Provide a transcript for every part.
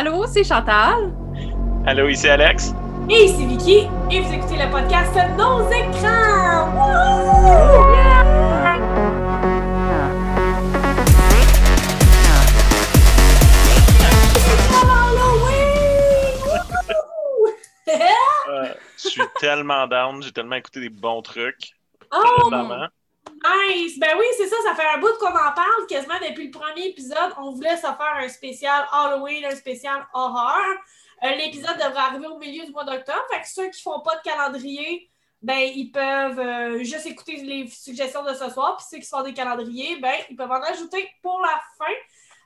Allô, c'est Chantal. Allô, ici Alex. Et ici Vicky. Et vous écoutez le podcast Nos écrans. Euh, je suis tellement down, j'ai tellement écouté des bons trucs. Oh! Nice! Ben oui, c'est ça, ça fait un bout qu'on en parle quasiment depuis le premier épisode. On voulait se faire un spécial Halloween, un spécial horreur. Euh, l'épisode devrait arriver au milieu du mois d'octobre. Fait que ceux qui font pas de calendrier, ben ils peuvent euh, juste écouter les suggestions de ce soir. Puis ceux qui font des calendriers, ben ils peuvent en ajouter pour la fin.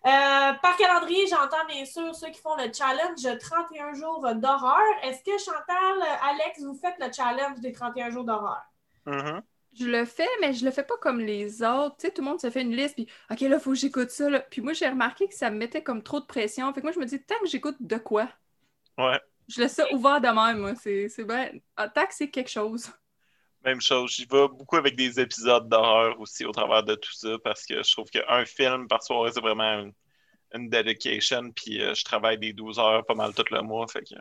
Euh, par calendrier, j'entends bien sûr ceux qui font le challenge 31 jours d'horreur. Est-ce que Chantal, Alex, vous faites le challenge des 31 jours d'horreur? Mm-hmm. Je le fais, mais je le fais pas comme les autres. Tu sais, tout le monde se fait une liste, puis OK, là, il faut que j'écoute ça. Puis moi, j'ai remarqué que ça me mettait comme trop de pression. Fait que moi, je me dis, tant que j'écoute de quoi? Ouais. Je laisse ça ouvert de même, moi. C'est bien. Tant que c'est quelque chose. Même chose. J'y vais beaucoup avec des épisodes d'horreur aussi au travers de tout ça parce que je trouve qu'un film par soirée, c'est vraiment une, dedication. Puis euh, je travaille des 12 heures pas mal tout le mois. Fait que...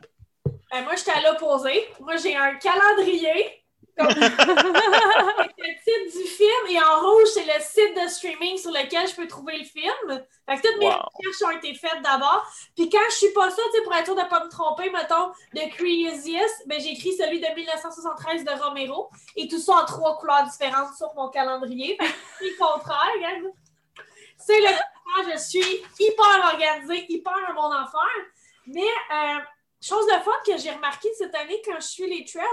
Ben, moi, j'étais à l'opposé. Moi, j'ai un calendrier le titre du film et en rouge, c'est le site de streaming sur lequel je peux trouver le film. Fait que toutes mes recherches ont été faites d'abord. Puis quand je suis pas ça, pour être sûr de ne pas me tromper, mettons, de Craziest, ben, j'ai écrit celui de 1973 de Romero et tout ça en trois couleurs différentes sur mon calendrier. Fait que c'est le contraire, regarde. C'est le contraire, je suis hyper organisée, hyper un bon affaire. Mais euh, chose de fun que j'ai remarqué cette année quand je suis les threads,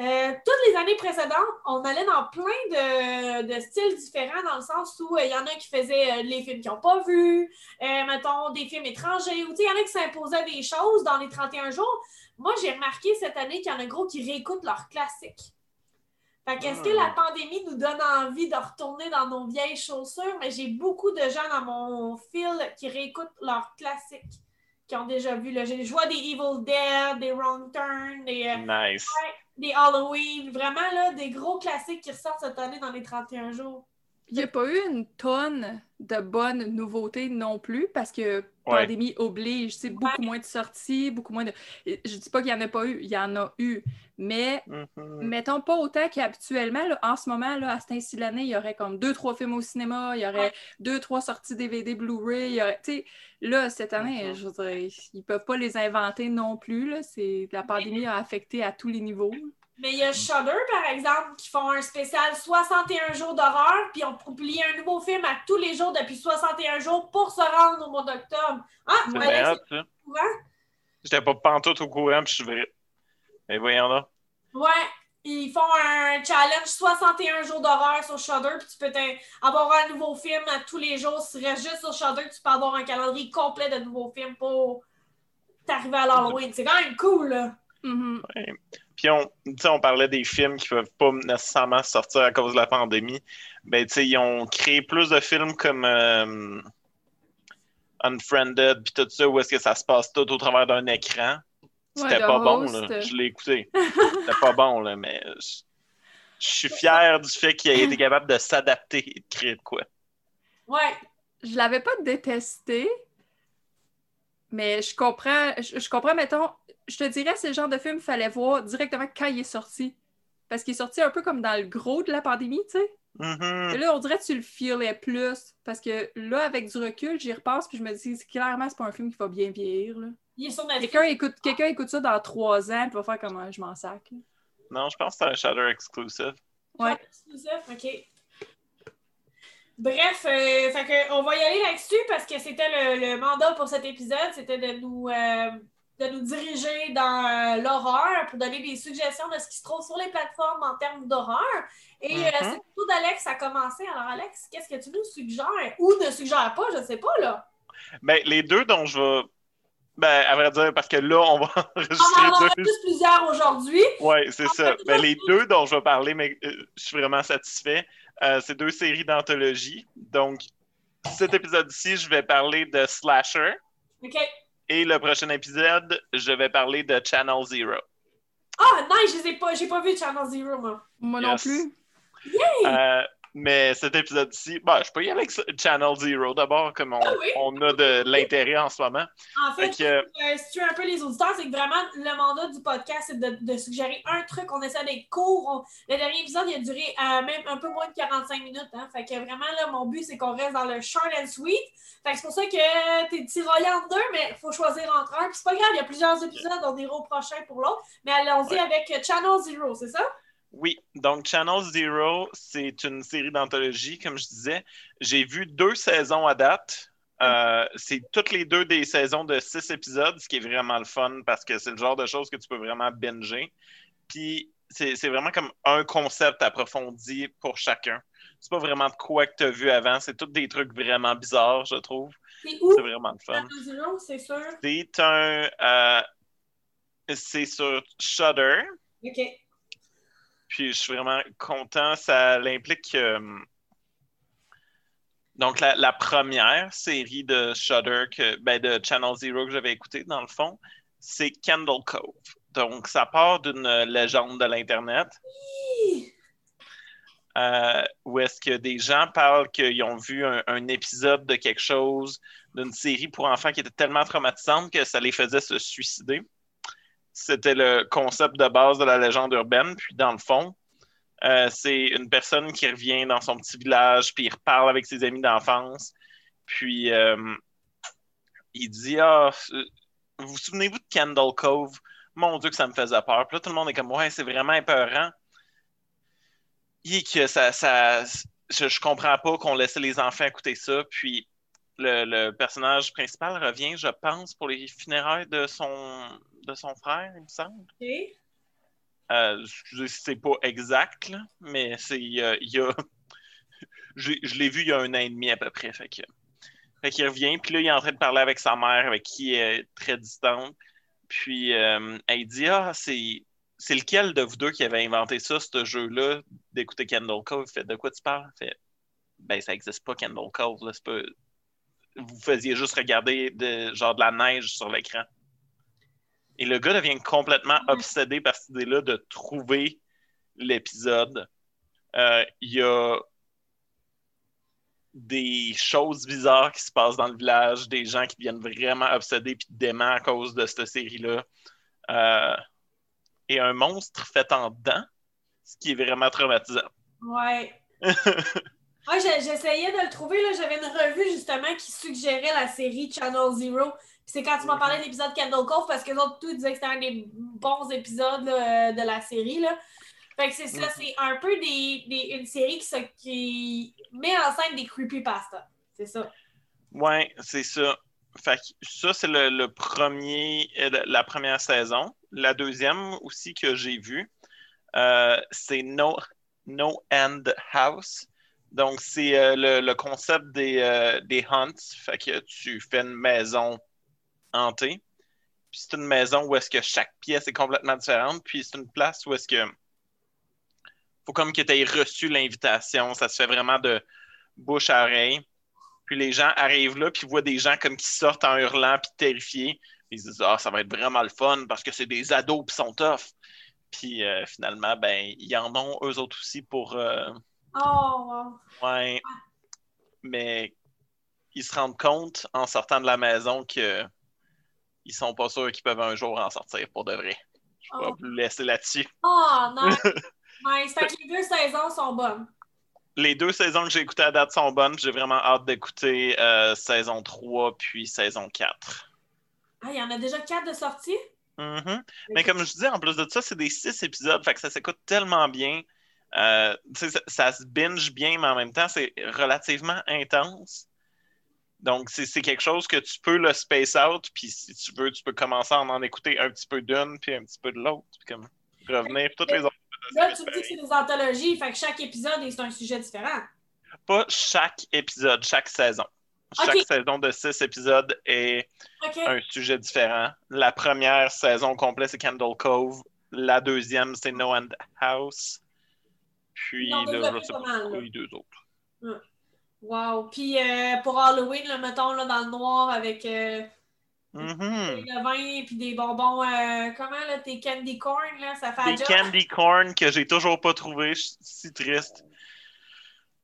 euh, toutes les années précédentes, on allait dans plein de, styles différents, dans le sens où il euh, y en a qui faisaient euh, les films qu'ils n'ont pas vus, mettons des films étrangers, ou il y en a qui s'imposaient des choses dans les 31 jours. Moi, j'ai remarqué cette année qu'il y en a gros qui réécoutent leurs classiques. Fait qu'est-ce que la ah. pandémie nous donne envie de retourner dans nos vieilles chaussures? Mais j'ai beaucoup de gens dans mon fil qui réécoutent leurs classiques, qui ont déjà vu. Là. Je vois des Evil Dead, des Wrong Turn, des. Nice des Halloween, vraiment là, des gros classiques qui ressortent cette année dans les 31 jours. Il n'y a pas eu une tonne de bonnes nouveautés non plus parce que pandémie oblige, c'est beaucoup moins de sorties, beaucoup moins de. Je dis pas qu'il n'y en a pas eu, il y en a eu, mais mm-hmm. mettons pas autant qu'habituellement. En ce moment, là, à cet ainsi l'année, il y aurait comme deux, trois films au cinéma, il y aurait deux, trois sorties DVD Blu-ray. Là, cette année, je voudrais, ils peuvent pas les inventer non plus. Là. La pandémie a affecté à tous les niveaux. Mais il y a Shudder, par exemple, qui font un spécial 61 jours d'horreur, puis on publie un nouveau film à tous les jours depuis 61 jours pour se rendre au mois d'octobre. Ah, ouais, c'est J'étais pas pantoute au courant, puis je suis vrai. Mais voyons là. Ouais, ils font un challenge 61 jours d'horreur sur Shudder, puis tu peux avoir un nouveau film à tous les jours. Si tu restes juste sur Shudder, tu peux avoir un calendrier complet de nouveaux films pour t'arriver à l'Halloween. C'est quand même cool, là. Mm-hmm. Puis on, on parlait des films qui peuvent pas nécessairement sortir à cause de la pandémie. Ben, ils ont créé plus de films comme euh, Unfriended, puis tout ça, où est-ce que ça se passe tout au travers d'un écran. C'était pas bon, là. Je l'ai écouté. C'était pas bon, là, mais je, suis fier du fait qu'il ait été capable de s'adapter et de créer de quoi. Ouais. Je l'avais pas détesté, mais je comprends, je comprends, mettons, je te dirais, c'est le genre de film qu'il fallait voir directement quand il est sorti. Parce qu'il est sorti un peu comme dans le gros de la pandémie, tu sais. Mm-hmm. Et là, on dirait que tu le feelais plus. Parce que là, avec du recul, j'y repasse puis je me dis, clairement, c'est pas un film qui va bien vieillir. Là. Il est sur Quelqu'un écoute, quelqu'un écoute ça dans trois ans puis va faire comme je m'en sac. Non, je pense que c'est un Shadow exclusive. Ouais. Exclusive, OK. Bref, euh, fait que on va y aller là-dessus parce que c'était le, mandat pour cet épisode, c'était de nous euh, de nous diriger dans euh, l'horreur pour donner des suggestions de ce qui se trouve sur les plateformes en termes d'horreur. Et euh, mm-hmm. c'est tout d'Alex à commencer. Alors, Alex, qu'est-ce que tu nous suggères ou ne suggères pas, je ne sais pas, là? Ben, les deux dont je vais. Ben, à vrai dire, parce que là, on va enregistrer on en a plus plusieurs aujourd'hui. Oui, c'est ça. Ben, les deux dont je vais parler, mais euh, je suis vraiment satisfait, c'est deux séries d'anthologie. Donc, cet épisode-ci, je vais parler de Slasher. OK. Et le prochain épisode, je vais parler de Channel Zero. Ah, nice! Je n'ai pas, pas vu Channel Zero, moi. Moi non plus. Yay! Euh, Mais cet épisode-ci, bah, je peux y aller avec Channel Zero d'abord, comme on, ah on, a de l'intérêt en ce moment. En fait, euh, si tu veux un peu les auditeurs, c'est que vraiment le mandat du podcast, c'est de, de, suggérer un truc. On essaie d'être court. Le dernier épisode, il a duré euh, même un peu moins de 45 minutes. Hein. Fait que vraiment, là, mon but, c'est qu'on reste dans le short and sweet. Fait que c'est pour ça que t'es tiraillé en deux, mais il faut choisir entre un. Puis c'est pas grave, il y a plusieurs épisodes, on ira au prochain pour l'autre. Mais allons-y avec Channel Zero, c'est ça? Oui, donc Channel Zero, c'est une série d'anthologie, comme je disais. J'ai vu deux saisons à date. Euh, c'est toutes les deux des saisons de six épisodes, ce qui est vraiment le fun parce que c'est le genre de choses que tu peux vraiment binger. Puis c'est vraiment comme un concept approfondi pour chacun. C'est pas vraiment de quoi que tu as vu avant, c'est tous des trucs vraiment bizarres, je trouve. C'est vraiment le fun. c'est sûr? C'est un. Euh, c'est sur Shudder. OK. Puis je suis vraiment content. Ça l'implique. Euh, donc, la, première série de Shudder, que, ben, de Channel Zero que j'avais écouté, dans le fond, c'est Candle Cove. Donc, ça part d'une légende de l'Internet. Euh, où est-ce que des gens parlent qu'ils ont vu un, épisode de quelque chose, d'une série pour enfants qui était tellement traumatisante que ça les faisait se suicider. C'était le concept de base de la légende urbaine. Puis, dans le fond, euh, c'est une personne qui revient dans son petit village, puis il reparle avec ses amis d'enfance. Puis, euh, il dit Ah, vous vous souvenez-vous de Candle Cove? Mon Dieu, que ça me faisait peur. Puis là, tout le monde est comme Ouais, c'est vraiment épeurant. Et que ça. je comprends pas qu'on laissait les enfants écouter ça. Puis, le, personnage principal revient, je pense, pour les funérailles de son, de son frère, il me semble. Euh, excusez si c'est pas exact, mais c'est il y a. je, l'ai vu il y a un an et demi à peu près. Fait que, fait qu'il revient, puis là, il est en train de parler avec sa mère, avec qui il est très distante. Puis euh, elle dit Ah, c'est. C'est lequel de vous deux qui avait inventé ça, ce jeu-là, d'écouter Candle Cove? Fait de quoi tu parles? Fait ben, ça n'existe pas, Candle Cove. Là, pas vous faisiez juste regarder de, genre de la neige sur l'écran. Et le gars devient complètement obsédé par cette idée-là de trouver l'épisode. Euh, il y a des choses bizarres qui se passent dans le village, des gens qui deviennent vraiment obsédés et dément à cause de cette série-là. Euh, et un monstre fait en dents, ce qui est vraiment traumatisant. Ouais. Ouais, j'essayais de le trouver. J'avais une revue justement qui suggérait la série Channel Zero. C'est quand tu m'as parlé de l'épisode Candle Cove parce que l'autre tout disait que c'était un des bons épisodes euh, de la série. Là. Fait que c'est ça, c'est un peu des, des, une série qui, qui met en scène des creepypasta. C'est ça. Ouais, c'est ça. Fait que ça, c'est le, premier, euh, la première saison. La deuxième aussi que j'ai vue, euh, c'est no, no End House. Donc, c'est euh, le, concept des, euh, des hunts. Fait que tu fais une maison hantée. Puis c'est une maison où est-ce que chaque pièce est complètement différente. Puis c'est une place où est-ce que faut comme que tu aies reçu l'invitation. Ça se fait vraiment de bouche à oreille. Puis les gens arrivent là, puis voient des gens comme qui sortent en hurlant, puis terrifiés. Puis ils se disent Ah, ça va être vraiment le fun parce que c'est des ados, puis sont tough. Puis euh, finalement, ben, ils en ont eux autres aussi pour. Oh, Ouais. Mais ils se rendent compte en sortant de la maison que ils sont pas sûrs qu'ils peuvent un jour en sortir pour de vrai. Je vais oh. vous laisser là-dessus. Oh, non! nice. Fait que les deux saisons sont bonnes. Les deux saisons que j'ai écoutées à date sont bonnes. J'ai vraiment hâte d'écouter euh, saison 3 puis saison 4. Ah, il y en a déjà 4 de sortie? Mm Mais comme je disais, en plus de ça, c'est des 6 épisodes. Fait que ça s'écoute tellement bien. Euh, ça, se binge bien, mais en même temps, c'est relativement intense. Donc, c'est quelque chose que tu peux le space out, puis si tu veux, tu peux commencer à en, écouter un petit peu d'une, puis un petit peu de l'autre, puis comme revenir toutes les autres. Là, tu me dis que c'est des anthologies, fait que chaque épisode est un sujet différent. Pas chaque épisode, chaque saison. Chaque saison de six épisodes est un sujet différent. La première saison complète, c'est Candle Cove. La deuxième, c'est No End House. Puis là, pas les deux autres. Wow. Puis euh, pour Halloween, là, mettons là, dans le noir avec euh, mm-hmm. le vin puis des bonbons. Euh, comment là, tes candy corn, là, ça fait Des candy corn que j'ai toujours pas trouvé. Je suis si triste.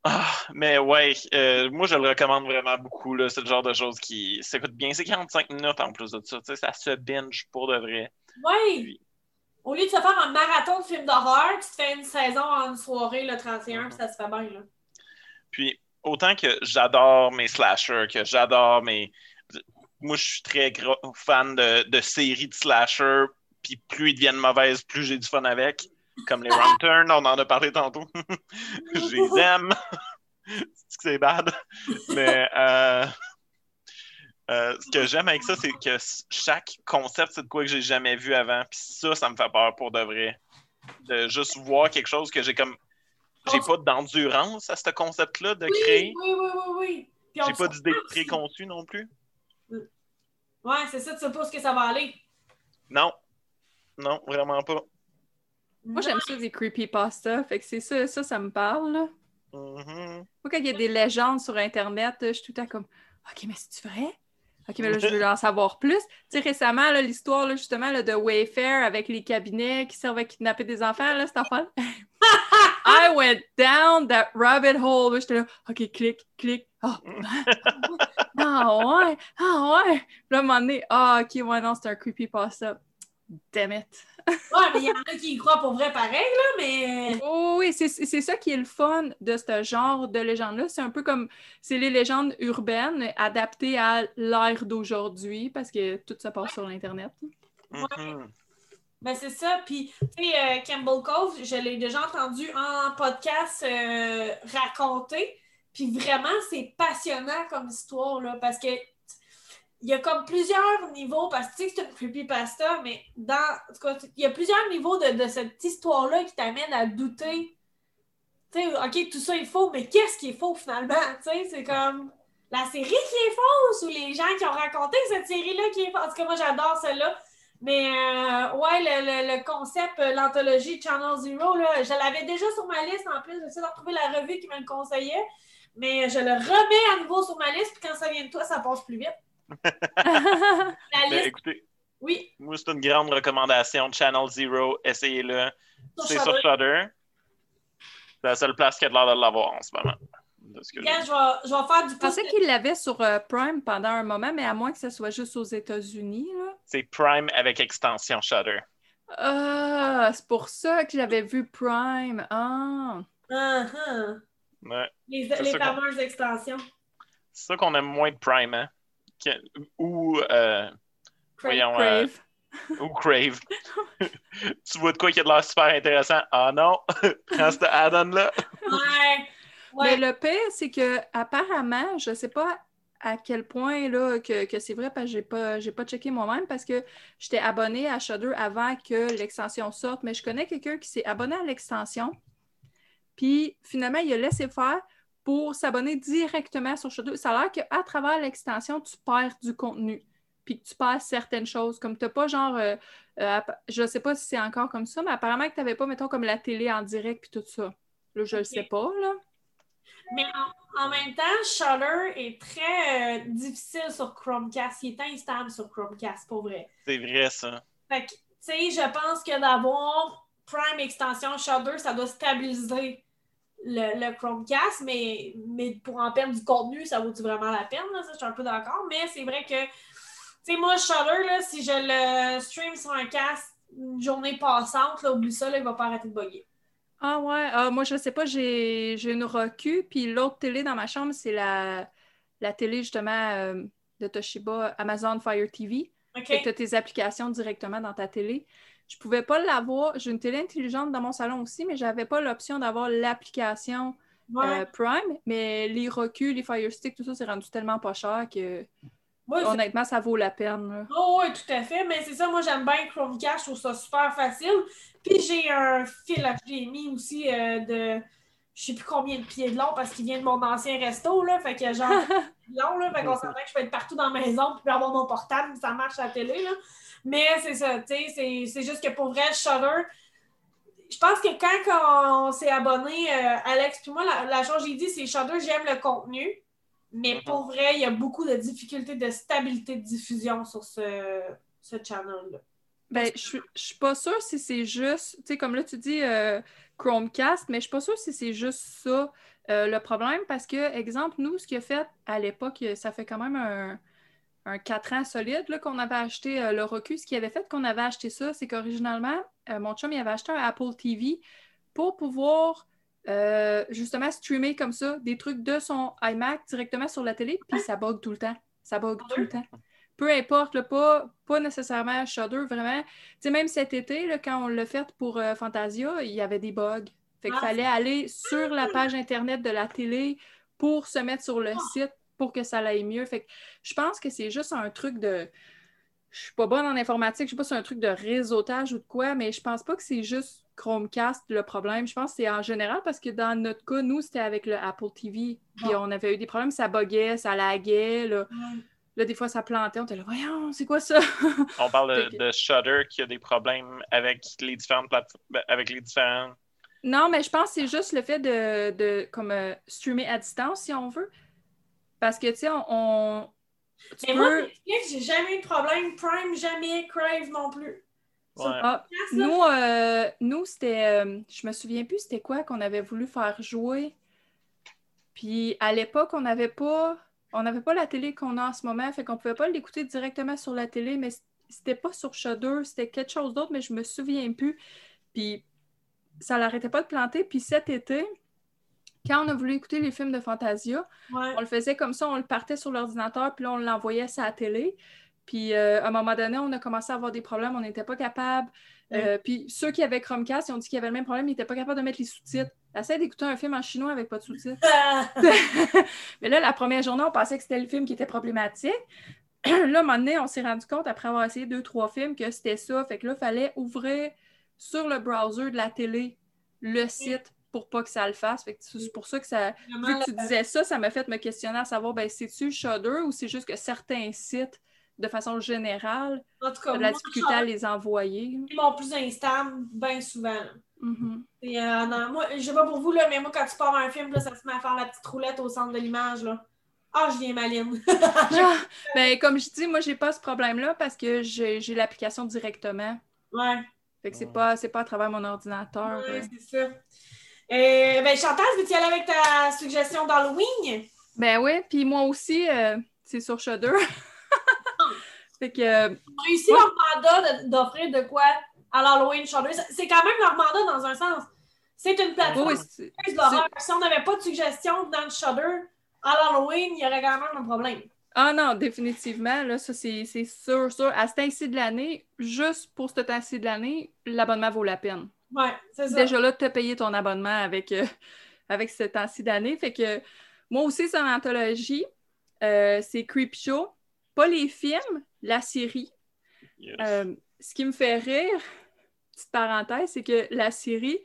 Ah, mais ouais, euh, moi je le recommande vraiment beaucoup. C'est le genre de choses qui s'écoute bien. C'est 45 minutes en plus de ça. Ça se binge pour de vrai. Oui. Au lieu de se faire un marathon de films d'horreur, tu te fais une saison en une soirée le 31, puis ça se fait bien. Là. Puis autant que j'adore mes slashers, que j'adore mes. Moi, je suis très fan de, de séries de slashers, puis plus ils deviennent mauvaises, plus j'ai du fun avec comme les Wrong Turn, on en a parlé tantôt. je les aime. c'est bad. Mais euh, euh, ce que j'aime avec ça, c'est que chaque concept, c'est de quoi que j'ai jamais vu avant. Puis ça, ça me fait peur pour de vrai. De juste voir quelque chose que j'ai comme. J'ai pas d'endurance à ce concept-là de créer. Oui, oui, oui, oui. J'ai pas d'idée préconçue non plus. Ouais, c'est ça, tu sais pas ce que ça va aller. Non. Non, vraiment pas. Moi, j'aime ça des creepypasta. Fait que c'est ça, ça, ça me parle. Mm-hmm. Moi, quand il y a des légendes sur Internet, je suis tout le temps comme OK, mais c'est-tu vrai? OK, mais là, je veux en savoir plus. Tu sais, récemment, l'histoire, justement, là, de Wayfair avec les cabinets qui servent à kidnapper des enfants, là, cette affaire. I went down that rabbit hole. J'étais là, OK, clic, clic. Oh. ah ouais, ah ouais. Puis là, à un moment donné, ah, OK, ouais, non, c'est un creepypasta. Damn it. ouais, mais il y en a qui y croient pour vrai pareil, là, mais. Oh, oui, c'est ça qui est le fun de ce genre de légende-là. C'est un peu comme. C'est les légendes urbaines adaptées à l'ère d'aujourd'hui parce que tout ça passe sur l'Internet. Ouais. Ben, c'est ça. Puis, tu sais, euh, Campbell Cove, je l'ai déjà entendu en podcast euh, raconter. Puis vraiment, c'est passionnant comme histoire, là, parce que il y a comme plusieurs niveaux, parce que tu sais que c'est une creepypasta, mais dans, il y a plusieurs niveaux de, cette histoire-là qui t'amènent à douter. Tu sais, OK, tout ça est faux, mais qu'est-ce qui est faux finalement? Tu sais, c'est comme la série qui est fausse ou les gens qui ont raconté cette série-là qui est fausse? En tout cas, moi, j'adore celle-là. Mais euh, ouais, le, concept, euh, l'anthologie Channel Zero, là, je l'avais déjà sur ma liste en plus. J'essaie de retrouver la revue qui me le conseillait. Mais je le remets à nouveau sur ma liste, puis quand ça vient de toi, ça passe plus vite. Ben, écoutez, oui. Moi, c'est une grande recommandation. Channel Zero, essayez-le. C'est sur Shudder. C'est la seule place qui a l'air de l'avoir en ce moment. Je, vais, je vais faire du Je pensais qu'il l'avait sur euh, Prime pendant un moment, mais à moins que ce soit juste aux États-Unis. C'est Prime avec extension Shudder. Ah, c'est pour ça que j'avais vu Prime. Ah. Uh-huh. ouais. Les, les fameuses extensions. C'est ça qu'on aime moins de Prime, hein? ou euh, voyons, Crave. Euh, ou Crave. tu vois de quoi qui a de l'air super intéressant? Ah non, prends ce add-on-là. ouais. Mais le pire, c'est que apparemment, je sais pas à quel point là, que, que c'est vrai parce que j'ai pas, j'ai pas checké moi-même parce que j'étais abonnée à Shudder avant que l'extension sorte, mais je connais quelqu'un qui s'est abonné à l'extension. Puis finalement, il a laissé faire pour s'abonner directement sur Shudder. Ça a l'air qu'à travers l'extension, tu perds du contenu, puis que tu perds certaines choses. Comme tu n'as pas genre, euh, euh, je ne sais pas si c'est encore comme ça, mais apparemment que tu n'avais pas, mettons, comme la télé en direct, puis tout ça. Là, je ne sais pas, là. Mais en, même temps, Shudder est très euh, difficile sur Chromecast. Il est instable sur Chromecast, pour vrai. C'est vrai, ça. Fait que, tu sais, je pense que d'avoir Prime Extension Shudder, ça doit stabiliser le, Chromecast, mais, mais pour en perdre du contenu, ça vaut-tu vraiment la peine? Ça, je suis un peu d'accord. Mais c'est vrai que, tu sais, moi, Shutter, là, si je le stream sur un cast une journée passante, là, oublie ça, là, il va pas arrêter de bugger. Ah ouais, ah, moi je sais pas, j'ai une Roku, puis l'autre télé dans ma chambre, c'est la, la télé justement euh, de Toshiba Amazon Fire TV. Okay. tu as tes applications directement dans ta télé. Je pouvais pas l'avoir. J'ai une télé intelligente dans mon salon aussi, mais j'avais pas l'option d'avoir l'application euh, Prime. Mais les reculs, les Fire Stick, tout ça, c'est rendu tellement pas cher que honnêtement, ça vaut la peine. Oh, oui, tout à fait. Mais c'est ça, moi j'aime bien Chromecast, je trouve ça super facile. Puis j'ai un fil HDMI aussi euh, de je sais plus combien de pieds de long parce qu'il vient de mon ancien resto, là. Fait que genre long, là. Fait qu'on s'entend que je peux être partout dans la maison puis avoir mon portable, ça marche à la télé, là. Mais c'est ça, tu sais, c'est juste que pour vrai, Shudder, je pense que quand on, s'est abonné, euh, Alex puis moi, la, chose que j'ai dit, c'est Shudder, j'aime le contenu, mais mm-hmm. pour vrai, il y a beaucoup de difficultés de stabilité de diffusion sur ce, ce channel-là. Ben, je suis pas sûre si c'est juste, tu sais, comme là, tu dis euh, Chromecast, mais je suis pas sûre si c'est juste ça euh, le problème, parce que, exemple, nous, ce qu'il a fait à l'époque, ça fait quand même un, un 4 ans solide qu'on avait acheté le Roku. Ce qui avait fait qu'on avait acheté ça, c'est qu'originalement, mon chum, il avait acheté un Apple TV pour pouvoir justement streamer comme ça des trucs de son iMac directement sur la télé, puis ça bug tout le temps. Ça bug tout le temps peu importe, pas, pas nécessairement Shudder, vraiment. Tu sais, même cet été, là, quand on l'a fait pour euh, Fantasia, il y avait des bugs. Fait qu'il ah. fallait aller sur la page Internet de la télé pour se mettre sur le ah. site pour que ça aille mieux. Fait que je pense que c'est juste un truc de. Je suis pas bonne en informatique, je sais pas si c'est un truc de réseautage ou de quoi, mais je pense pas que c'est juste Chromecast le problème. Je pense que c'est en général parce que dans notre cas, nous, c'était avec le Apple TV. Puis ah. on avait eu des problèmes, ça buguait, ça laguait. Là. Là, des fois, ça plantait. On était là, voyons, c'est quoi ça? on parle de, Shutter qui a des problèmes avec les différentes plateformes, ben, avec les différents. Non, mais je pense que c'est juste le fait de, comme euh, streamer à distance, si on veut. Parce que, tu sais, on. mais moi, j'ai jamais eu de problème. Prime, jamais. Crave non plus. Ah, nous, euh, nous c'était. Euh, je me souviens plus c'était quoi qu'on avait voulu faire jouer. Puis à l'époque, on n'avait pas on n'avait pas la télé qu'on a en ce moment, fait qu'on pouvait pas l'écouter directement sur la télé, mais c'était pas sur Shudder, c'était quelque chose d'autre, mais je me souviens plus. Puis ça l'arrêtait pas de planter. Puis cet été, quand on a voulu écouter les films de Fantasia, on le faisait comme ça, on le partait sur l'ordinateur, puis là, on l'envoyait sur la télé. Puis euh, à un moment donné, on a commencé à avoir des problèmes, on n'était pas capable. Euh, puis ceux qui avaient Chromecast, ils ont dit qu'il y avait le même problème, ils n'étaient pas capables de mettre les sous-titres. Essaye d'écouter un film en chinois avec pas de sous-titres. Mais là, la première journée, on pensait que c'était le film qui était problématique. là, à un moment donné, on s'est rendu compte, après avoir essayé deux, trois films, que c'était ça. Fait que là, il fallait ouvrir sur le browser de la télé le site pour pas que ça le fasse. Fait que c'est pour ça que ça. Vu que tu disais ça, ça m'a fait me questionner à savoir, ben, c'est-tu Shudder ou c'est juste que certains sites de façon générale, en tout cas, de la difficulté à les envoyer. Ils m'ont plus instable bien souvent. Mm-hmm. Euh, moi, je sais pas pour vous, là, mais moi, quand tu pars un film, là, ça se met à faire la petite roulette au centre de l'image. là. Ah, je viens maline. ah, ben, comme je dis, moi, j'ai pas ce problème-là parce que j'ai l'application directement. Ouais. Fait que c'est pas, pas à travers mon ordinateur. Ouais, c'est ça. Euh, ben, Chantal, veux-tu y aller avec ta suggestion d'Halloween? Ben oui, puis moi aussi, euh, c'est sur Shudder. fait que. Euh, réussi leur mandat d'offrir de quoi à l'Halloween Shudder. C'est quand même leur mandat dans un sens. C'est une plateforme Si on n'avait pas de suggestions dans le Shudder à l'Halloween, il y aurait quand même un problème. Ah non, définitivement, là, ça c'est sûr, sûr. À ce temps-ci de l'année, juste pour ce temps-ci de l'année, l'abonnement vaut la peine. Ouais, c'est ça. Déjà là, tu as payé ton abonnement avec, euh, avec ce temps-ci d'année. Fait que moi aussi, c'est une anthologie. Euh, c'est Creepshow. Pas les films, la série. Euh, ce qui me fait rire, petite parenthèse, c'est que la série,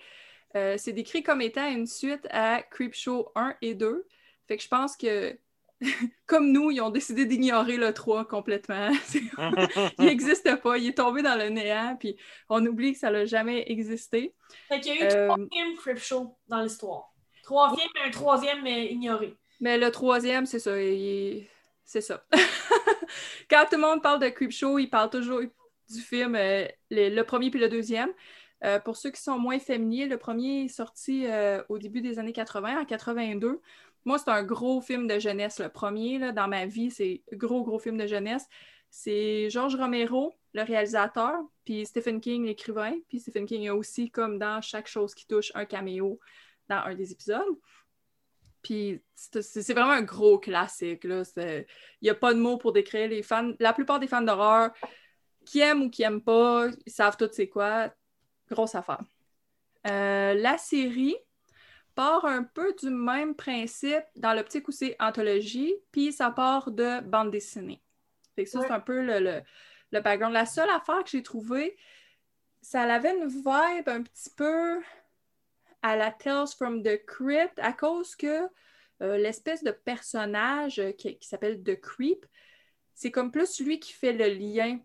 euh, c'est décrit comme étant une suite à Creepshow 1 et 2. Fait que je pense que, comme nous, ils ont décidé d'ignorer le 3 complètement. il n'existe pas, il est tombé dans le néant, puis on oublie que ça n'a jamais existé. Fait qu'il y a eu trois films Creepshow dans l'histoire. Trois films et un troisième mais ignoré. Mais le troisième, c'est ça. C'est ça. Quand tout le monde parle de Creepshow, il parle toujours du film, euh, le, premier puis le deuxième. Euh, pour ceux qui sont moins familiers, le premier est sorti euh, au début des années 80, en 82. Moi, c'est un gros film de jeunesse. Le premier, dans ma vie, c'est gros, gros film de jeunesse. C'est George Romero, le réalisateur, puis Stephen King, l'écrivain. Puis Stephen King a aussi, comme dans chaque chose qui touche, un caméo dans un des épisodes. Puis c'est vraiment un gros classique. Il n'y a pas de mots pour décrire les fans. La plupart des fans d'horreur, qui aiment ou qui n'aiment pas, ils savent tout c'est quoi. Grosse affaire. Euh, la série part un peu du même principe dans l'optique où c'est anthologie, puis ça part de bande dessinée. Fait que ça, c'est un peu le, le, background. La seule affaire que j'ai trouvée, ça avait une vibe un petit peu à la Tales from the Crypt à cause que euh, l'espèce de personnage euh, qui, s'appelle The Creep, c'est comme plus lui qui fait le lien.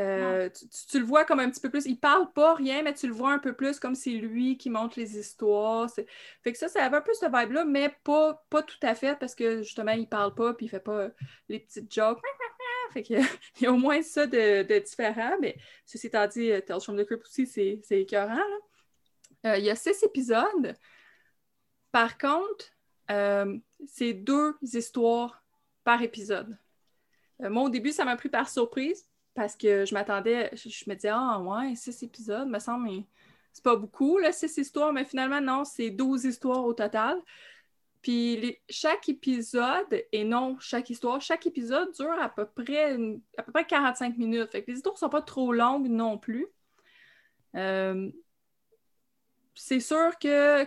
Euh, tu, le vois comme un petit peu plus. Il parle pas rien, mais tu le vois un peu plus comme c'est lui qui montre les histoires. Fait que ça, ça avait un peu ce vibe-là, mais pas, pas tout à fait parce que justement, il parle pas puis il fait pas les petites jokes. Fait qu'il y a au moins ça de, différent. Mais ceci étant dit, Tales from the Crypt aussi, c'est écœurant. Il y a six épisodes. Par contre, c'est deux histoires par épisode. moi, au début, ça m'a pris par surprise parce que je m'attendais, je, me disais, ah ouais, six épisodes, me semble, mais c'est pas beaucoup, là, six histoires, mais finalement, non, c'est 12 histoires au total. Puis chaque épisode, et non chaque histoire, chaque épisode dure à peu près, à peu près 45 minutes. Fait que les histoires ne sont pas trop longues non plus. Euh, c'est sûr que,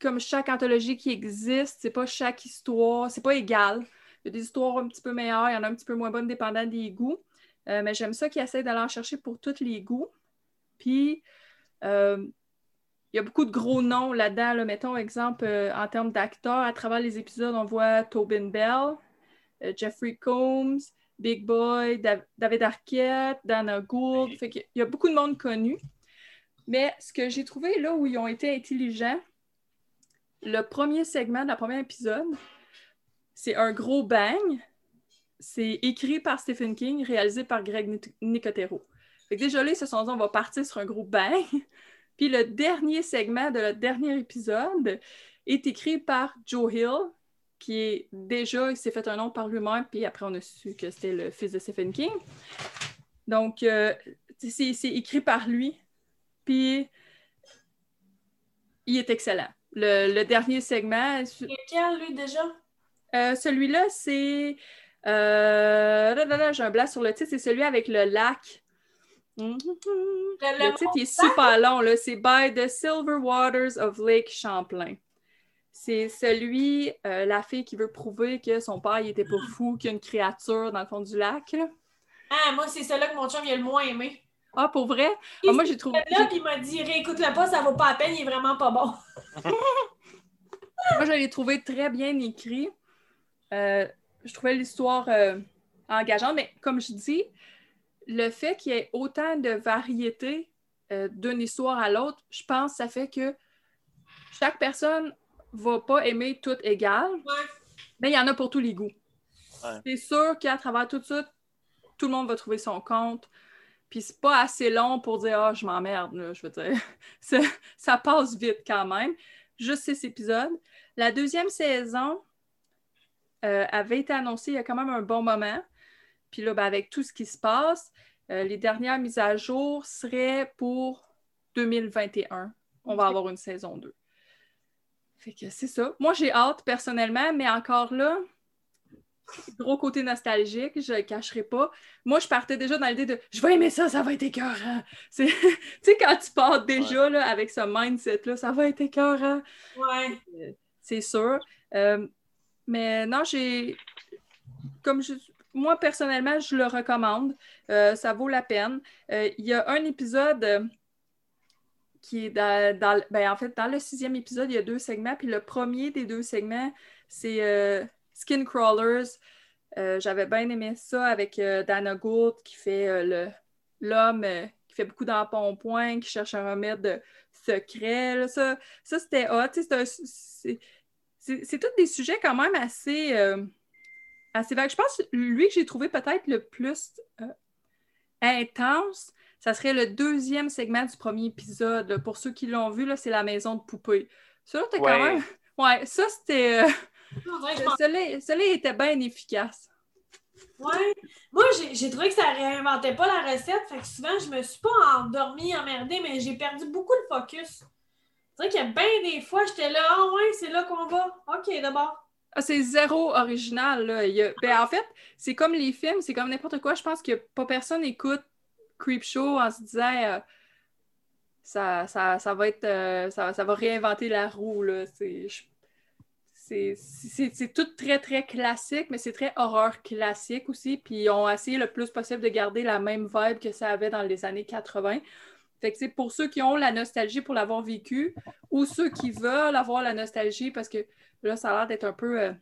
comme chaque anthologie qui existe, c'est pas chaque histoire, c'est pas égal. Il y a des histoires un petit peu meilleures, il y en a un petit peu moins bonnes, dépendant des goûts. Euh, mais j'aime ça qu'ils essaient d'aller en chercher pour tous les goûts. Puis, euh, il y a beaucoup de gros noms là-dedans. Mettons, exemple, euh, en termes d'acteurs, à travers les épisodes, on voit Tobin Bell, Jeffrey Combs, Big Boy, David Arquette, Dana Gould. il y a beaucoup de monde connu. Mais ce que j'ai trouvé là où ils ont été intelligents, le premier segment de la premier épisode, c'est un gros bang, c'est écrit par Stephen King, réalisé par Greg Nicotero. Déjà là, ils se sont on va partir sur un gros bang. Puis le dernier segment de le dernier épisode est écrit par Joe Hill, qui est déjà, il s'est fait un nom par lui-même, puis après on a su que c'était le fils de Stephen King. Donc, euh, c'est écrit par lui, puis il est excellent. Le, dernier segment. Lequel, lui, déjà? Euh, celui-là, c'est euh, j'ai un blanc sur le titre, c'est celui avec le lac. Le, titre est super long, c'est By the Silver Waters of Lake Champlain. C'est celui, euh, la fille qui veut prouver que son père il était pas fou, qu'il y a une créature dans le fond du lac. Ah, moi, c'est celui-là que mon chum il a le moins aimé. Ah, pour vrai? Ah, moi, j'ai trouvé. Là, puis il m'a dit réécoute-le pas, ça vaut pas la peine, il est vraiment pas bon. moi, je l'ai trouvé très bien écrit. Euh, je trouvais l'histoire euh, engageante, mais comme je dis, le fait qu'il y ait autant de variété euh, d'une histoire à l'autre, je pense que ça fait que chaque personne va pas aimer tout égal, mais il y en a pour tous les goûts. C'est sûr qu'à travers tout ça, tout le monde va trouver son compte. Puis c'est pas assez long pour dire Ah, je m'emmerde, je veux dire. ça, ça, passe vite quand même. Juste six épisodes. La deuxième saison, euh, avait été annoncé il y a quand même un bon moment. Puis là, ben, avec tout ce qui se passe, euh, les dernières mises à jour seraient pour 2021. On va avoir une saison 2. Fait que c'est ça. Moi, j'ai hâte personnellement, mais encore là, gros côté nostalgique, je ne le cacherai pas. Moi, je partais déjà dans l'idée de je vais aimer ça, ça va être écœurant. tu sais, quand tu pars déjà là, avec ce mindset-là, ça va être écœurant. Ouais. Euh, c'est sûr. Mais non, j'ai. Comme je. Moi, personnellement, je le recommande. Euh, ça vaut la peine. Euh, il y a un épisode euh, qui est dans, ben, en fait, dans le sixième épisode, il y a deux segments. Puis le premier des deux segments, c'est Skin Crawlers. J'avais bien aimé ça avec Dana Gould qui fait l'homme qui fait beaucoup d'empoint, qui cherche un remède secret. Ça, ça c'était hot. C'est tous des sujets quand même assez, euh, assez vagues. Je pense que lui que j'ai trouvé peut-être le plus euh, intense, ça serait le deuxième segment du premier épisode. Pour ceux qui l'ont vu, c'est la maison de poupée. Ça, quand même. Ouais, ça, c'était. Euh, celui-là était bien efficace. Ouais. Moi, j'ai trouvé que ça réinventait pas la recette. Fait que souvent, je me suis pas endormie, emmerdée, mais j'ai perdu beaucoup de focus. C'est vrai qu'il y a bien des fois, j'étais là, ah ouais, c'est là qu'on va. OK, d'abord. Ah, c'est zéro original. Là. Ben, en fait, c'est comme les films, c'est comme n'importe quoi. Je pense que pas personne écoute Creepshow en se disant euh, ça, ça, va être euh, ça, va réinventer la roue. C'est tout très, très classique, mais c'est très horreur classique aussi. Puis ils ont essayé le plus possible de garder la même vibe que ça avait dans les années 80. Fait que c'est pour ceux qui ont la nostalgie pour l'avoir vécu ou ceux qui veulent avoir la nostalgie parce que là, ça a l'air d'être un peu euh,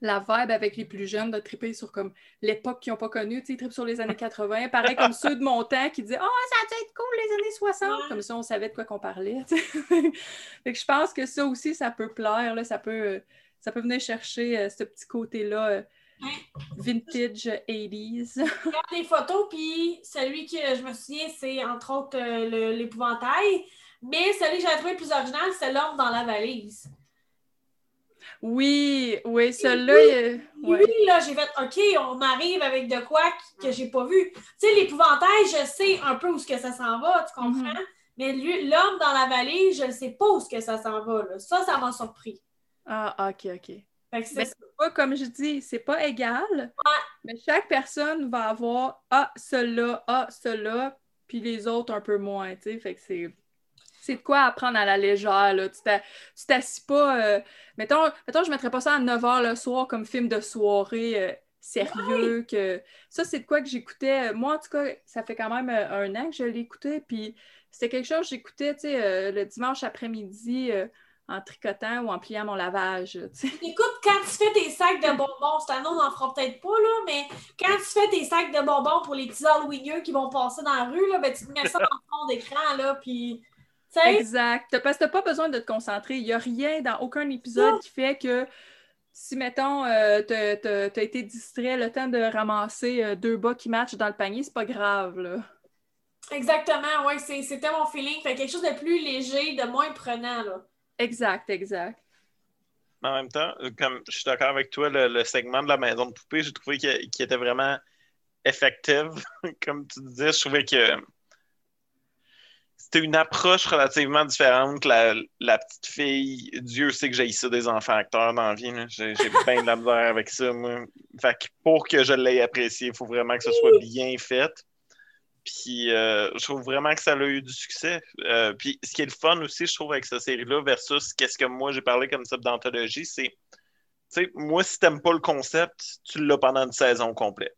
la vibe avec les plus jeunes, de triper sur comme l'époque qu'ils n'ont pas connue. Tu sais, trippent sur les années 80. Pareil comme ceux de mon temps qui disaient Oh, ça a dû être cool les années 60. Comme ça, on savait de quoi qu'on parlait. fait que je pense que ça aussi, ça peut plaire. Là, ça, peut, ça peut venir chercher euh, ce petit côté-là vintage 80s. Je regarde des photos, puis celui que je me souviens, c'est entre autres euh, l'épouvantail. Mais celui que j'ai trouvé le plus original, c'est l'homme dans la valise. Oui, oui, celui-là. Oui, là, j'ai fait OK, on arrive avec de quoi que j'ai pas vu. Tu sais, l'épouvantail, je sais un peu où ce que ça s'en va, tu mhm. comprends? Mais l'homme dans la valise, je ne sais pas où ce que ça s'en va. Là. Ça, ça m'a surpris. Ah, OK, OK. c'est pas, comme je dis, c'est pas égal, mais chaque personne va avoir Ah, cela, Ah, cela, puis les autres un peu moins, tu sais. Fait que c'est c'est de quoi apprendre à la légère. Là. Tu t'assis pas. Euh, mettons, mettons, je mettrais pas ça à 9 h le soir comme film de soirée euh, sérieux. que Ça, c'est de quoi que j'écoutais. Moi, en tout cas, ça fait quand même euh, un an que je l'écoutais. Puis c'était quelque chose que j'écoutais le dimanche après-midi en tricotant ou en pliant mon lavage. Écoute, quand tu fais tes sacs de bonbons, c'est un nom, on n'en fera peut-être pas, là, mais quand tu fais tes sacs de bonbons pour les petits Halloweeners qui vont passer dans la rue, là, ben, tu te mets ça en fond d'écran, là, puis Exact. Parce que t'as pas besoin de te concentrer. Il n'y a rien dans aucun épisode qui fait que si, mettons, euh, t'as as été distrait le temps de ramasser euh, deux bas qui matchent dans le panier, c'est pas grave, là. Exactement, oui, c'était mon feeling. Fait quelque chose de plus léger, de moins prenant, là. Exact, exact. En même temps, comme je suis d'accord avec toi, le, segment de la maison de poupée, j'ai trouvé qu'il était vraiment effectif. comme tu disais, je trouvais que c'était une approche relativement différente. La, la petite fille, Dieu sait que j'ai ça des enfants acteurs dans la vie. J'ai bien de la misère avec ça. Moi. Fait que pour que je l'aie apprécié, il faut vraiment que ce soit bien fait. Puis euh, je trouve vraiment que ça a eu du succès. Euh, puis ce qui est le fun aussi, je trouve, avec cette série-là, versus qu'est-ce que moi j'ai parlé comme type d'anthologie, c'est, tu sais, moi, si t'aimes pas le concept, tu l'as pendant une saison complète.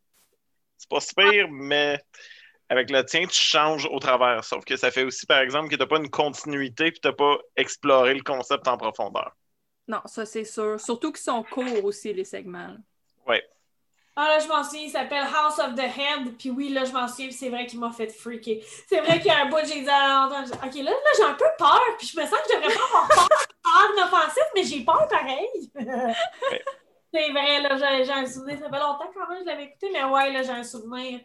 C'est pas super, mais avec le tien, tu changes au travers. Sauf que ça fait aussi, par exemple, que tu n'as pas une continuité puis tu n'as pas exploré le concept en profondeur. Non, ça c'est sûr. Surtout qu'ils sont courts aussi, les segments. Oui. Ah là, je m'en souviens, il s'appelle House of the Head. Puis oui, là, je m'en souviens, c'est vrai qu'il m'a fait freaker. C'est vrai qu'il y a un bout, j'ai dit à OK, là, là j'ai un peu peur. Puis je me sens que je devrais pas avoir peur en offensif, mais j'ai peur pareil. C'est vrai, là, j'ai un souvenir. Ça fait longtemps quand même, je l'avais écouté, mais ouais, là, j'ai un souvenir.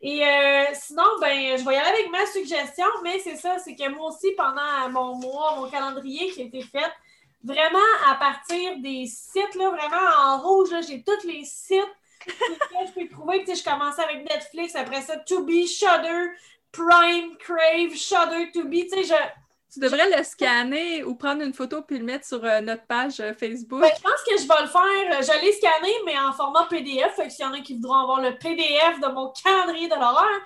Et euh, sinon, ben, je vais y aller avec ma suggestion, mais c'est ça, c'est que moi aussi, pendant mon mois, mon calendrier qui a été fait, vraiment à partir des sites, là, vraiment en rouge, j'ai tous les sites que je peux trouver. Tu sais, je commençais avec Netflix, après ça, Tubi, Shudder, Prime, Crave, Shudder, Tubi. Tu sais, je tu devrais le scanner ou prendre une photo puis le mettre sur euh, notre page euh, Facebook. Ben, je pense que je vais le faire. Je l'ai scanné, mais en format PDF. Fait s'il y en a qui voudront avoir le PDF de mon calendrier de l'horreur.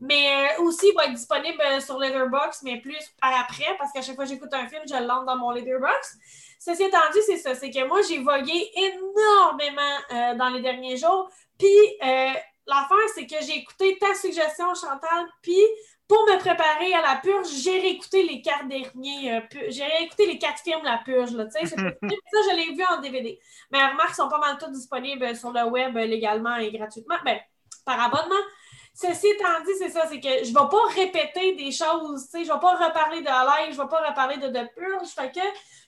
Mais euh, aussi, il va être disponible sur Letterboxd, mais plus par après, parce qu'à chaque fois que j'écoute un film, je le lance dans mon Letterboxd. Ceci étant dit, c'est ça. C'est que moi, j'ai vogué énormément dans les derniers jours. Puis, l'affaire, c'est que j'ai écouté ta suggestion, Chantal, puis pour me préparer à la purge, j'ai réécouté les quatre derniers. Euh, j'ai réécouté les quatre films La Purge. Là, ça, je l'ai vu en DVD. Mais remarque, ils sont pas mal tous disponibles sur le web euh, légalement et gratuitement. Ben, par abonnement. Ceci étant dit, c'est ça, c'est que je ne vais pas répéter des choses, je ne vais pas reparler de live, je ne vais pas reparler de, de purge. Fait que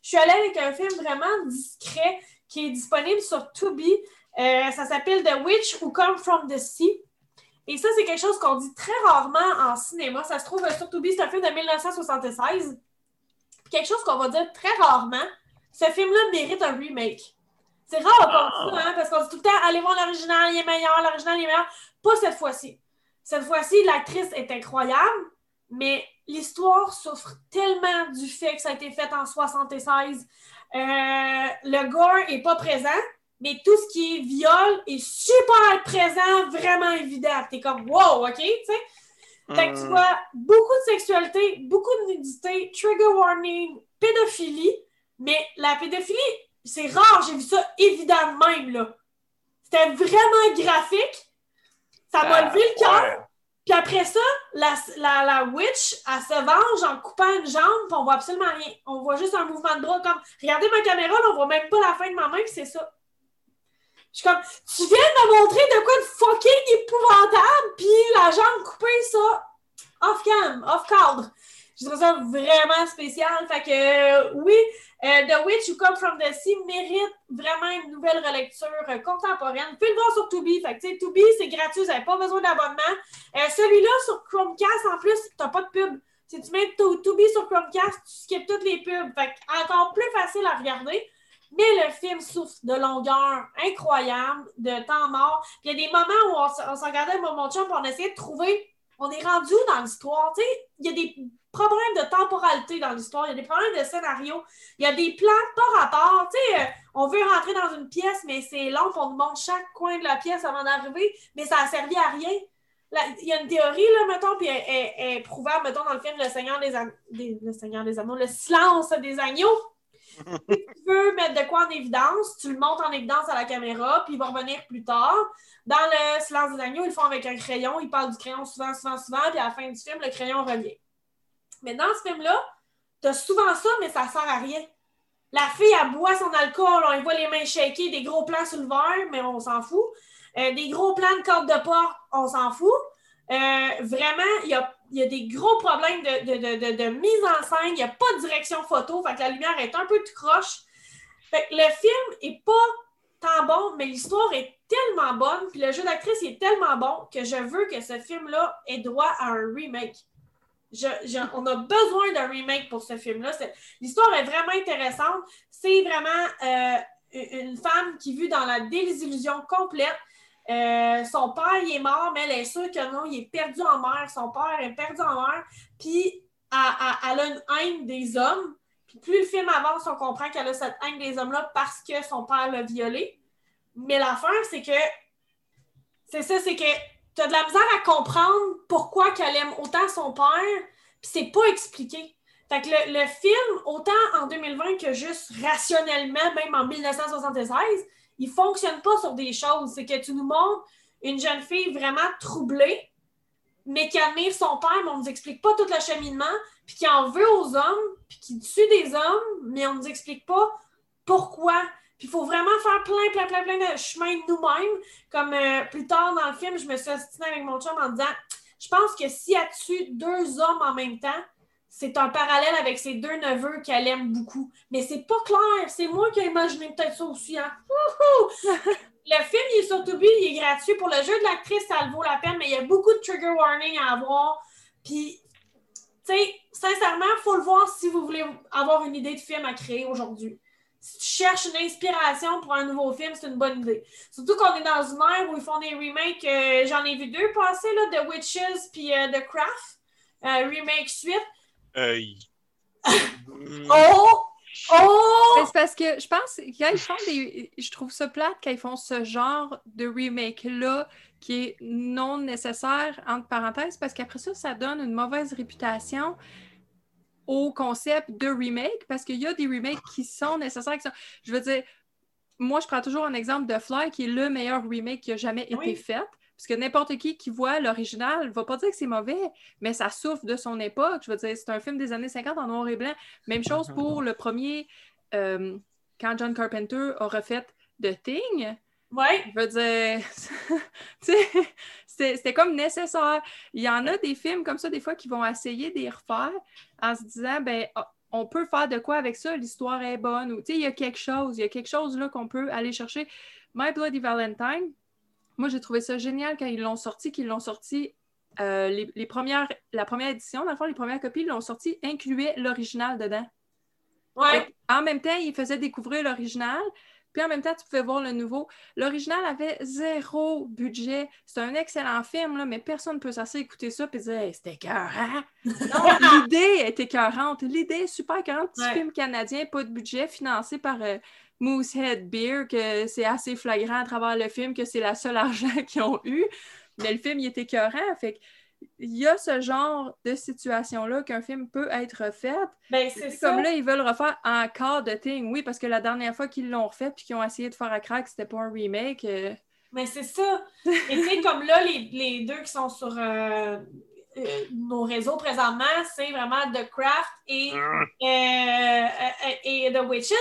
je suis allée avec un film vraiment discret qui est disponible sur Tubi. Euh, ça s'appelle The Witch Who Come From the Sea. Et ça, c'est quelque chose qu'on dit très rarement en cinéma. Ça se trouve sur Tubi, c'est un film de 1976. quelque chose qu'on va dire très rarement, ce film-là mérite un remake. C'est rare comme ça, hein, parce qu'on dit tout le temps, allez voir l'original, il est meilleur, l'original, il est meilleur. Pas cette fois-ci. Cette fois-ci, l'actrice est incroyable, mais l'histoire souffre tellement du fait que ça a été fait en 76. Euh, le gore n'est pas présent mais tout ce qui est viol est super présent, vraiment évident. T'es comme wow, OK? Fait que tu hmm. vois beaucoup de sexualité, beaucoup de nudité, trigger warning, pédophilie, mais la pédophilie, c'est rare, j'ai vu ça évidemment même, là. C'était vraiment graphique. Ça m'a levé le cœur. Puis après ça, la, la, la, witch, elle se venge en coupant une jambe, puis on voit absolument rien. On voit juste un mouvement de bras comme regardez ma caméra, là, on voit même pas la fin de ma main, puis c'est ça. Je suis comme, tu viens de me montrer de quoi de fucking épouvantable, puis la jambe coupée, ça, off cam, off cadre. Je trouve ça vraiment spécial. Fait que euh, oui, euh, The Witch Who Come From the Sea mérite vraiment une nouvelle relecture euh, contemporaine. Vous le voir sur Tubi. Fait que tu sais, Tubi, c'est gratuit, vous n'avez pas besoin d'abonnement. Celui-là sur Chromecast, en plus, tu n'as pas de pub. Si tu mets Tubi sur Chromecast, tu skips toutes les pubs. Fait que encore plus facile à regarder. Mais le film souffre de longueur incroyable, de temps mort. il y a des moments où on, s'en regardait mon chum on essayait de trouver on est rendu dans l'histoire? Tu sais, il y a des problèmes de temporalité dans l'histoire, il y a des problèmes de scénario, il y a des plans pas rapport. Tu sais, euh, on veut rentrer dans une pièce, mais c'est long, on nous montre chaque coin de la pièce avant d'arriver, mais ça n'a servi à rien. il y a une théorie, là, mettons, puis elle, est prouvable, mettons, dans le film Le Seigneur des, des, Le Seigneur des Anneaux, Le silence des agneaux. Si tu veux mettre de quoi en évidence, tu le montes en évidence à la caméra, puis il va revenir plus tard. Dans le silence des agneaux, ils le font avec un crayon, ils parlent du crayon souvent, souvent, souvent, puis à la fin du film, le crayon revient. Mais dans ce film-là, tu as souvent ça, mais ça sert à rien. La fille, elle boit son alcool, on voit les mains shaker, des gros plans sur le verre, mais on s'en fout. Euh, des gros plans de corde de porte, on s'en fout. Euh, vraiment, il y a, des gros problèmes de, mise en scène. Il n'y a pas de direction photo. Fait la lumière est un peu tout croche. Fait que le film est pas tant bon, mais l'histoire est tellement bonne. Puis le jeu d'actrice est tellement bon que je veux que ce film-là ait droit à un remake on a besoin d'un remake pour ce film-là. L'histoire est vraiment intéressante. C'est vraiment euh, une femme qui vit dans la désillusion complète. Euh, son père, il est mort, mais elle est sûre que non, il est perdu en mer. Son père est perdu en mer. Puis, elle, a une haine des hommes. Puis, plus le film avance, on comprend qu'elle a cette haine des hommes-là parce que son père l'a violée. Mais l'affaire, c'est que. C'est ça, c'est que tu as de la misère à comprendre pourquoi qu'elle aime autant son père, puis c'est pas expliqué. Fait que le, film, autant en 2020 que juste rationnellement, même en 1976, il fonctionne pas sur des choses. C'est que tu nous montres une jeune fille vraiment troublée, mais qui admire son père, mais on nous explique pas tout le cheminement, puis qui en veut aux hommes, puis qui tue des hommes, mais on nous explique pas pourquoi. Puis il faut vraiment faire plein, plein, plein, plein de chemins nous-mêmes. Comme euh, plus tard dans le film, je me suis assistée avec mon chum en disant Je pense que si elle tue deux hommes en même temps, c'est un parallèle avec ses deux neveux qu'elle aime beaucoup. Mais c'est pas clair. C'est moi qui ai imaginé peut-être ça aussi. Hein? le film, il est sur Tubi, il est gratuit. Pour le jeu de l'actrice, ça le vaut la peine, mais il y a beaucoup de trigger warning à avoir. Puis, tu sais, sincèrement, il faut le voir si vous voulez avoir une idée de film à créer aujourd'hui si tu cherches une inspiration pour un nouveau film, c'est une bonne idée. Surtout qu'on est dans une ère où ils font des remakes. Euh, j'en ai vu deux passer, là, The Witches puis euh, The Craft. Euh, remake suite. oh! Oh! C'est parce que je pense quand ils font des. Je trouve ça plate quand ils font ce genre de remake-là qui est non nécessaire, entre parenthèses, parce qu'après ça, ça donne une mauvaise réputation au concept de remake parce qu'il y a des remakes qui sont nécessaires. Je veux dire, moi, je prends toujours un exemple de Fly qui est le meilleur remake qui a jamais été fait. Parce que n'importe qui qui voit l'original ne va pas dire que c'est mauvais, mais ça souffre de son époque. Je veux dire, c'est un film des années 50 en noir et blanc. Même chose pour le premier, euh, quand John Carpenter a refait The Thing. Ouais. Je veux dire, c'était comme nécessaire. Il y en a des films comme ça, des fois, qui vont essayer de les refaire en se disant, ben, ah, on peut faire de quoi avec ça, l'histoire est bonne, ou, tu sais, il y a quelque chose, il y a quelque chose là qu'on peut aller chercher. My Bloody Valentine, moi, j'ai trouvé ça génial quand ils l'ont sorti, qu'ils l'ont sorti euh, les, premières, la première édition, dans le fond, les premières copies, ils l'ont sorti, incluaient l'original dedans. Ouais. En même temps, ils faisaient découvrir l'original, puis en même temps, tu pouvais voir le nouveau. L'original avait zéro budget. C'est un excellent film, là, mais personne ne peut s'asseoir écouter ça et dire c'était écœurant. non, l'idée est écœurante. L'idée est super écœurante. Petit film canadien, pas de budget, financé par euh, Moosehead Beer, que c'est assez flagrant à travers le film que c'est la seule argent qu'ils ont eu. Mais le film, il est écœurant. Fait il y a ce genre de situation-là qu'un film peut être fait. Ben, c'est Comme là, ils veulent refaire encore de Thing. Oui, parce que la dernière fois qu'ils l'ont refait puis qu'ils ont essayé de faire à crack, c'était pas un remake. Euh. Mais c'est ça. Et tu sais, comme là, les, deux qui sont sur euh, euh, nos réseaux présentement, c'est vraiment The Craft et, et The Witches.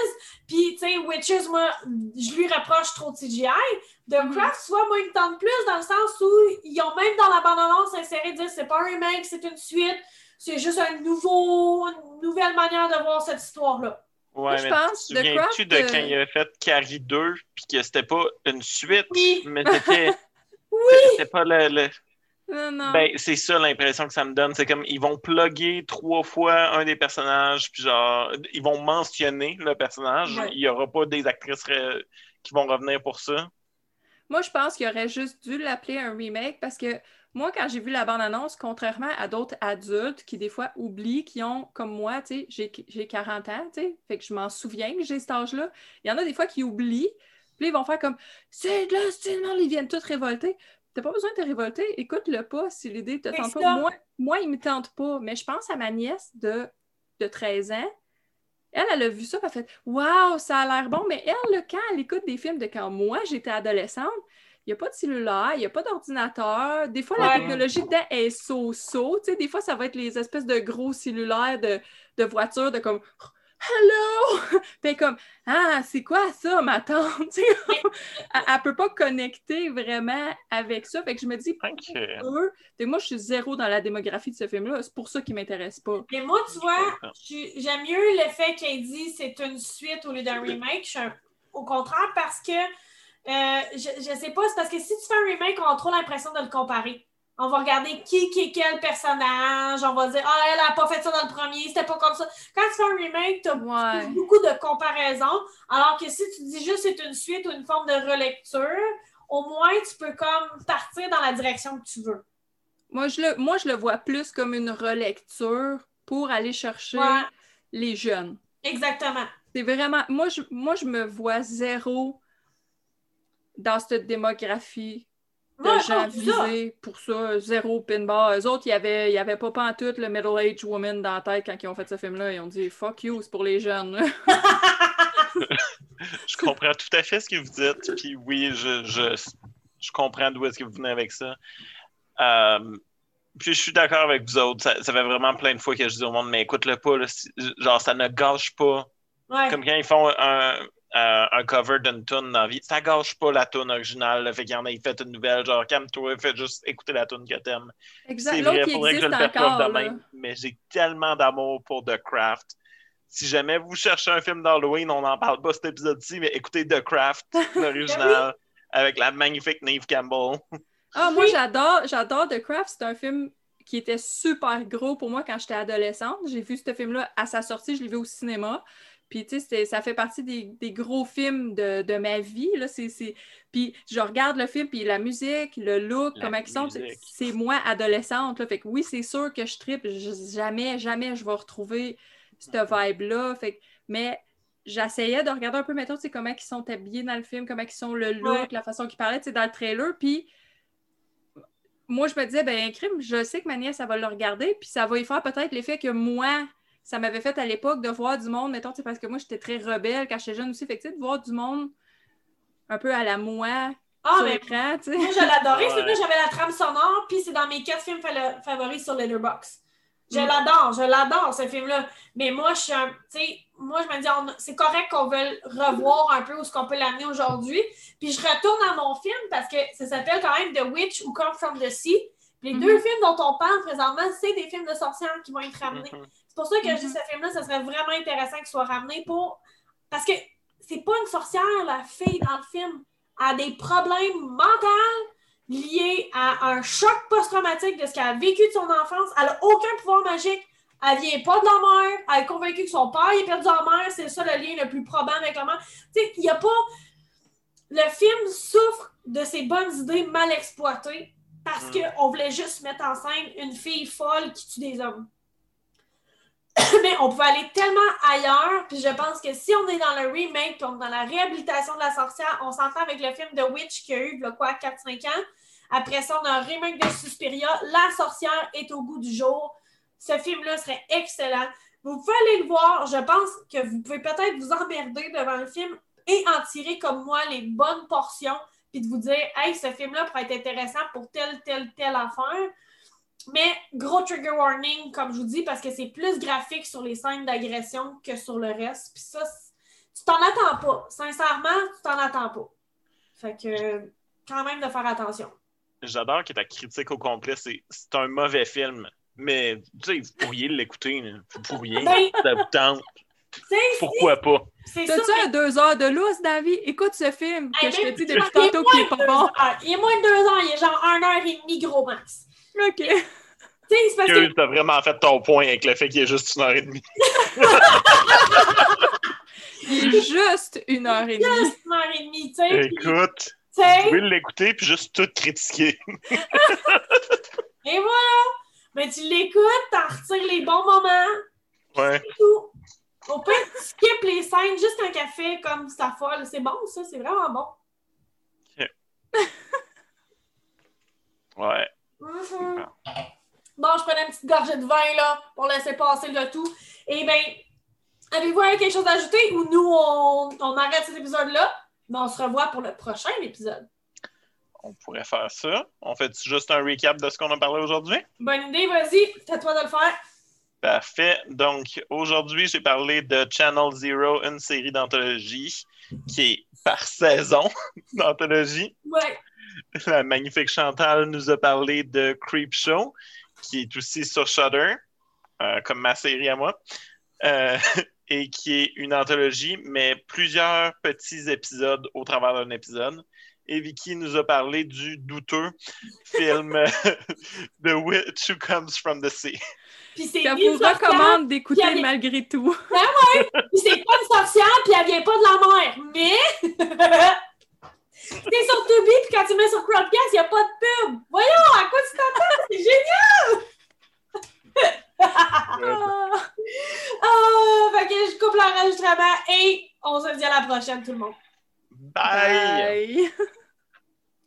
Puis, tu sais, Witches, moi, je lui reproche trop de CGI. The mm-hmm. Craft, soit moi, il me tente plus dans le sens où ils ont même dans la bande-annonce inséré dire c'est pas un remake, c'est une suite. c'est juste un nouveau, une nouvelle manière de voir cette histoire-là. Ouais, je pense, tu te souviens-tu de quand il avait fait Carrie 2, puis que c'était pas une suite, mais c'était... oui! C'était pas le... Non, non. Ben, c'est ça l'impression que ça me donne. C'est comme ils vont plugger trois fois un des personnages, puis genre, ils vont mentionner le personnage. Il n'y aura pas des actrices qui vont revenir pour ça. Moi, je pense qu'il aurait juste dû l'appeler un remake parce que moi, quand j'ai vu la bande-annonce, contrairement à d'autres adultes qui, des fois, oublient, qui ont, comme moi, tu sais, j'ai 40 ans, tu sais, fait que je m'en souviens que j'ai cet âge-là. Il y en a des fois qui oublient, puis ils vont faire comme c'est de là, c'est ils viennent tous révolter. T'as pas besoin de te révolter, écoute-le pas si l'idée te tente pas. Moi, moi, il me tente pas, mais je pense à ma nièce de, de 13 ans. Elle, elle a vu ça, elle a fait Waouh, ça a l'air bon. Mais elle, quand elle écoute des films de quand moi j'étais adolescente, il n'y a pas de cellulaire, il n'y a pas d'ordinateur. Des fois, la technologie dedans est so-so. Des fois, ça va être les espèces de gros cellulaires de, de voitures, de comme Hello! Puis comme Ah, c'est quoi ça, ma tante? elle, ne peut pas connecter vraiment avec ça. Fait que je me dis, moi, je suis zéro dans la démographie de ce film-là. C'est pour ça qu'il m'intéresse pas. Mais moi, tu vois, j'aime mieux le fait qu'elle dit c'est une suite au lieu d'un remake. Au contraire, parce que euh, je, je sais pas, c'est parce que si tu fais un remake, on a trop l'impression de le comparer. On va regarder qui, qui est quel personnage. On va dire, ah, elle a pas fait ça dans le premier, c'était pas comme ça. Quand tu fais un remake, tu as beaucoup de comparaisons. Alors que si tu dis juste c'est une suite ou une forme de relecture, au moins tu peux comme partir dans la direction que tu veux. Moi, je le, moi, je le vois plus comme une relecture pour aller chercher les jeunes. Exactement. C'est vraiment. Moi je, moi, je me vois zéro dans cette démographie de gens visés pour ça, zéro pinball. Eux autres, il n'y avait, pas pas en tout le middle-aged woman dans la tête quand ils ont fait ce film-là. Ils ont dit fuck you, c'est pour les jeunes. je comprends tout à fait ce que vous dites. Puis oui, je, je, comprends d'où est-ce que vous venez avec ça. Euh, puis je suis d'accord avec vous autres. Ça, fait vraiment plein de fois que je dis au monde, mais écoute-le pas. genre, ça ne gâche pas. Comme quand ils font un, euh, un cover d'une tune dans la vie. Ça gâche pas la tune originale. fait qu'il y en a fait une nouvelle, genre calme-toi, fais juste écouter la tune que t'aimes. C'est vrai, faudrait que je le fasse de même. Mais j'ai tellement d'amour pour The Craft. Si jamais vous cherchez un film d'Halloween, on n'en parle pas cet épisode-ci, mais écoutez The Craft, l'original, avec la magnifique Neve Campbell. Ah, moi j'adore, j'adore The Craft. C'est un film qui était super gros pour moi quand j'étais adolescente. J'ai vu ce film-là à sa sortie, je l'ai vu au cinéma. Puis, tu sais, ça fait partie des, gros films de, ma vie. Là. Puis, je regarde le film, puis la musique, le look, comment ils sont, c'est moi adolescente. Là. Fait que oui, c'est sûr que je tripe. Jamais, jamais je vais retrouver cette vibe-là. Fait mais j'essayais de regarder un peu, mettons, comment ils sont habillés dans le film, comment ils sont le look, la façon qu'ils parlaient, dans le trailer. Puis, moi, je me disais, ben, un crime, je sais que ma nièce, ça va le regarder, puis ça va y faire peut-être l'effet que moi, ça m'avait fait à l'époque de voir du monde, mettons, parce que moi, j'étais très rebelle quand j'étais jeune aussi. Fait que, de voir du monde un peu à la moi ah, tu sais. Moi, je l'adoré. Ouais. J'avais la trame sonore, puis c'est dans mes quatre films favoris sur Letterboxd. Je mm. l'adore, je l'adore, ce film-là. Mais moi, je suis un. Tu sais, moi, je me dis, c'est correct qu'on veuille revoir un peu où ce qu'on peut l'amener aujourd'hui. Puis je retourne à mon film parce que ça s'appelle quand même The Witch Who Come From the Sea. Les mm-hmm. deux films dont on parle présentement, c'est des films de sorcières qui vont être ramenés. Mm-hmm. C'est pour ça que je dis mhm. ce film-là, ça serait vraiment intéressant qu'il soit ramené pour. Parce que c'est pas une sorcière, la fille dans le film. Elle a des problèmes mentaux liés à un choc post-traumatique de ce qu'elle a vécu de son enfance. Elle a aucun pouvoir magique. Elle vient pas de la mère. Elle est convaincue que son père est perdu la mère. C'est ça le lien le plus probable avec la mère. Tu sais, il n'y a pas. Le film souffre de ses bonnes idées mal exploitées parce mm. qu'on voulait juste mettre en scène une fille folle qui tue des hommes. mais on peut aller tellement ailleurs. Puis je pense que si on est dans le remake, on est dans la réhabilitation de la sorcière, on s'entend avec le film The Witch qui a eu, quoi, 4-5 ans. Après ça, on a un remake de Suspiria. La sorcière est au goût du jour. Ce film-là serait excellent. Vous pouvez aller le voir. Je pense que vous pouvez peut-être vous emmerder devant le film et en tirer comme moi les bonnes portions, puis de vous dire, hey, ce film-là pourrait être intéressant pour telle, telle, telle affaire. Mais gros trigger warning, comme je vous dis, parce que c'est plus graphique sur les scènes d'agression que sur le reste. Puis ça, tu t'en attends pas. Sincèrement, tu t'en attends pas. Fait que, quand même, de faire attention. J'adore que ta critique au complet, c'est un mauvais film. Mais, tu sais, vous pourriez l'écouter. Vous pourriez. Ben, ça vous tente. Pourquoi pas? T'as-tu un deux heures de lousse, David? Écoute ce film que je te dis depuis tantôt qui est pas bon. Il est moins de deux heures, il est genre un heure et demie gros max. OK. C'est parce que... T'as vraiment fait ton point avec le fait qu'il est juste une heure et demie. il est juste une heure et demie. Juste une heure et demie, tu sais. Écoute, tu pouvez l'écouter puis juste tout critiquer. et voilà! Mais tu l'écoutes, t'en retires les bons moments. Ouais. Tout. On peut skip les scènes juste un café comme ça folle. C'est bon, ça, c'est vraiment bon. ouais. Mm-hmm. Bon, je prenais une petite gorgée de vin là pour laisser passer le tout. Et eh bien, avez-vous quelque chose à ajouter? Ou nous, on, on arrête cet épisode-là? Mais on se revoit pour le prochain épisode. On pourrait faire ça. On fait juste un recap de ce qu'on a parlé aujourd'hui? Bonne idée, vas-y, c'est à toi de le faire. Parfait. Donc, aujourd'hui, j'ai parlé de Channel Zero, une série d'anthologie qui est par saison d'anthologie. Ouais. La magnifique Chantal nous a parlé de Creep Show, qui est aussi sur Shudder, euh, comme ma série à moi, euh, et qui est une anthologie, mais plusieurs petits épisodes au travers d'un épisode. Et Vicky nous a parlé du douteux film The Witch Who Comes from the Sea. Puis c'est vous recommande d'écouter malgré tout. Ben ouais! Puis c'est pas une sorcière, puis elle vient pas de la mer. Mais. T'es sur Tubi, puis quand tu mets sur Crowdcast, il n'y a pas de pub. Voyons, à quoi tu t'attends? C'est génial! ah, oh, fait que je coupe l'enregistrement et on se dit à la prochaine, tout le monde. Bye.